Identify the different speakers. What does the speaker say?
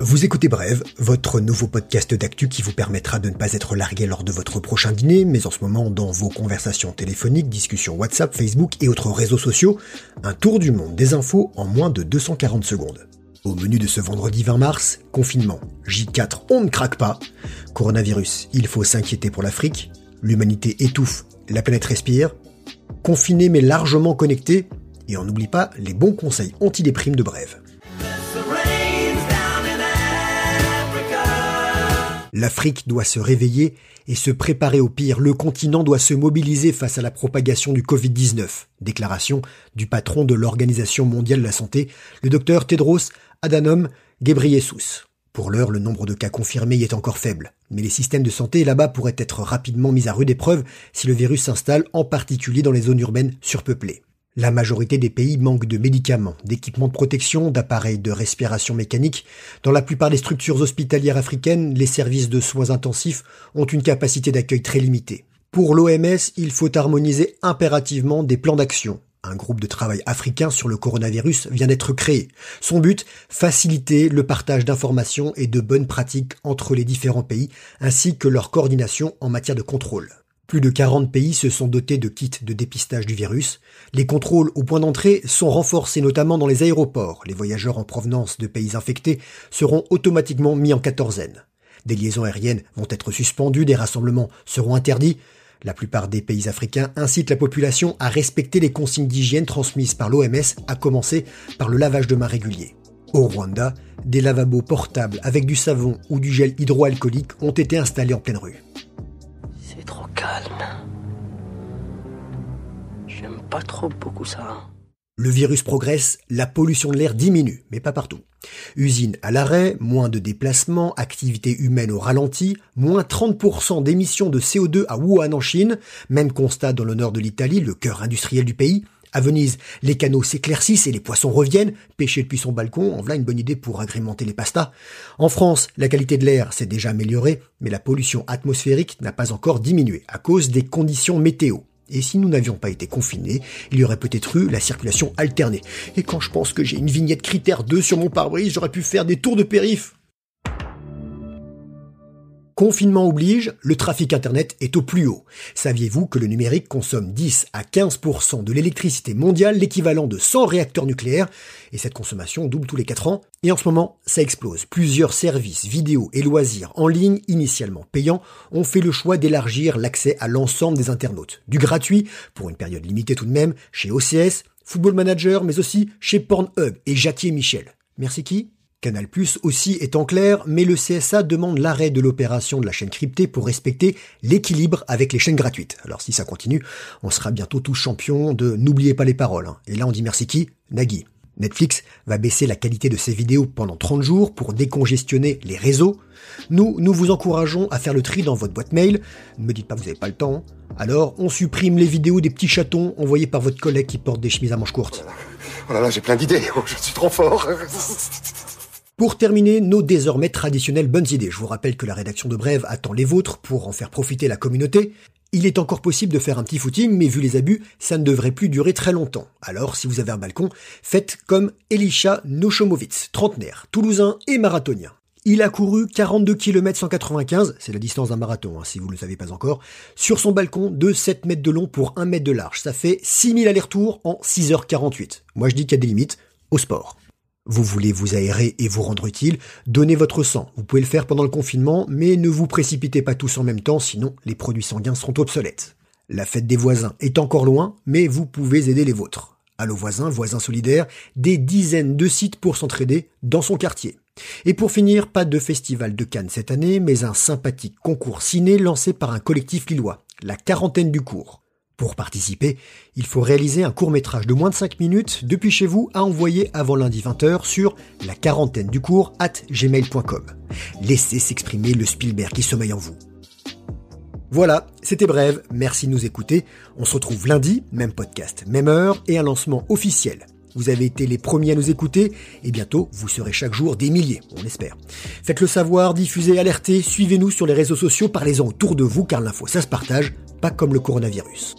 Speaker 1: Vous écoutez Brève, votre nouveau podcast d'actu qui vous permettra de ne pas être largué lors de votre prochain dîner, mais en ce moment dans vos conversations téléphoniques, discussions WhatsApp, Facebook et autres réseaux sociaux, un tour du monde des infos en moins de 240 secondes. Au menu de ce vendredi 20 mars, confinement, J4, on ne craque pas, coronavirus, il faut s'inquiéter pour l'Afrique, l'humanité étouffe, la planète respire, confiné mais largement connecté, et on n'oublie pas les bons conseils anti-déprime de Brève. L'Afrique doit se réveiller et se préparer au pire. Le continent doit se mobiliser face à la propagation du Covid-19. Déclaration du patron de l'Organisation mondiale de la santé, le docteur Tedros Adhanom Ghebreyesus. Pour l'heure, le nombre de cas confirmés y est encore faible, mais les systèmes de santé là-bas pourraient être rapidement mis à rude épreuve si le virus s'installe, en particulier dans les zones urbaines surpeuplées. La majorité des pays manquent de médicaments, d'équipements de protection, d'appareils de respiration mécanique. Dans la plupart des structures hospitalières africaines, les services de soins intensifs ont une capacité d'accueil très limitée. Pour l'OMS, il faut harmoniser impérativement des plans d'action. Un groupe de travail africain sur le coronavirus vient d'être créé. Son but, faciliter le partage d'informations et de bonnes pratiques entre les différents pays, ainsi que leur coordination en matière de contrôle. Plus de 40 pays se sont dotés de kits de dépistage du virus. Les contrôles au point d'entrée sont renforcés notamment dans les aéroports. Les voyageurs en provenance de pays infectés seront automatiquement mis en quatorzaine. Des liaisons aériennes vont être suspendues, des rassemblements seront interdits. La plupart des pays africains incitent la population à respecter les consignes d'hygiène transmises par l'OMS, à commencer par le lavage de mains régulier. Au Rwanda, des lavabos portables avec du savon ou du gel hydroalcoolique ont été installés en pleine rue
Speaker 2: trop beaucoup ça.
Speaker 1: Le virus progresse, la pollution de l'air diminue, mais pas partout. Usines à l'arrêt, moins de déplacements, activité humaine au ralenti, moins 30% d'émissions de CO2 à Wuhan en Chine, même constat dans le nord de l'Italie, le cœur industriel du pays, à Venise, les canaux s'éclaircissent et les poissons reviennent. Pêcher depuis son balcon, en voilà une bonne idée pour agrémenter les pastas. En France, la qualité de l'air s'est déjà améliorée, mais la pollution atmosphérique n'a pas encore diminué à cause des conditions météo. Et si nous n'avions pas été confinés, il y aurait peut-être eu la circulation alternée. Et quand je pense que j'ai une vignette critère 2 sur mon pare-brise, j'aurais pu faire des tours de périph'. Confinement oblige, le trafic Internet est au plus haut. Saviez-vous que le numérique consomme 10 à 15% de l'électricité mondiale, l'équivalent de 100 réacteurs nucléaires, et cette consommation double tous les 4 ans Et en ce moment, ça explose. Plusieurs services, vidéos et loisirs en ligne, initialement payants, ont fait le choix d'élargir l'accès à l'ensemble des internautes. Du gratuit, pour une période limitée tout de même, chez OCS, Football Manager, mais aussi chez Pornhub et Jackie et Michel. Merci qui? Canal Plus aussi est en clair, mais le CSA demande l'arrêt de l'opération de la chaîne cryptée pour respecter l'équilibre avec les chaînes gratuites. Alors si ça continue, on sera bientôt tous champions de n'oubliez pas les paroles. Hein. Et là on dit merci qui? Nagui. Netflix va baisser la qualité de ses vidéos pendant 30 jours pour décongestionner les réseaux. Nous, nous vous encourageons à faire le tri dans votre boîte mail. Ne me dites pas que vous n'avez pas le temps. Alors, on supprime les vidéos des petits chatons envoyés par votre collègue qui porte des chemises à manches courtes.
Speaker 3: Oh là là, j'ai plein d'idées. Oh, je suis trop fort.
Speaker 1: Pour terminer, nos désormais traditionnelles bonnes idées. Je vous rappelle que la rédaction de Brève attend les vôtres pour en faire profiter la communauté. Il est encore possible de faire un petit footing, mais vu les abus, ça ne devrait plus durer très longtemps. Alors, si vous avez un balcon, faites comme Elisha Noshomovitz, trentenaire, toulousain et marathonien. Il a couru 42 km 195, c'est la distance d'un marathon, hein, si vous ne le savez pas encore, sur son balcon de 7 mètres de long pour 1 mètre de large. Ça fait 6000 allers-retours en 6h48. Moi je dis qu'il y a des limites au sport. Vous voulez vous aérer et vous rendre utile, donnez votre sang. Vous pouvez le faire pendant le confinement, mais ne vous précipitez pas tous en même temps, sinon les produits sanguins seront obsolètes. La fête des voisins est encore loin, mais vous pouvez aider les vôtres. Allo voisins, voisins solidaires, des dizaines de sites pour s'entraider dans son quartier. Et pour finir, pas de festival de Cannes cette année, mais un sympathique concours ciné lancé par un collectif lillois, la quarantaine du cours. Pour participer, il faut réaliser un court métrage de moins de 5 minutes depuis chez vous à envoyer avant lundi 20h sur la quarantaine du cours at gmail.com. Laissez s'exprimer le Spielberg qui sommeille en vous. Voilà, c'était bref, merci de nous écouter. On se retrouve lundi, même podcast, même heure et un lancement officiel. Vous avez été les premiers à nous écouter et bientôt vous serez chaque jour des milliers, on l'espère. Faites le savoir, diffusez, alertez, suivez-nous sur les réseaux sociaux, parlez-en autour de vous car l'info ça se partage pas comme le coronavirus.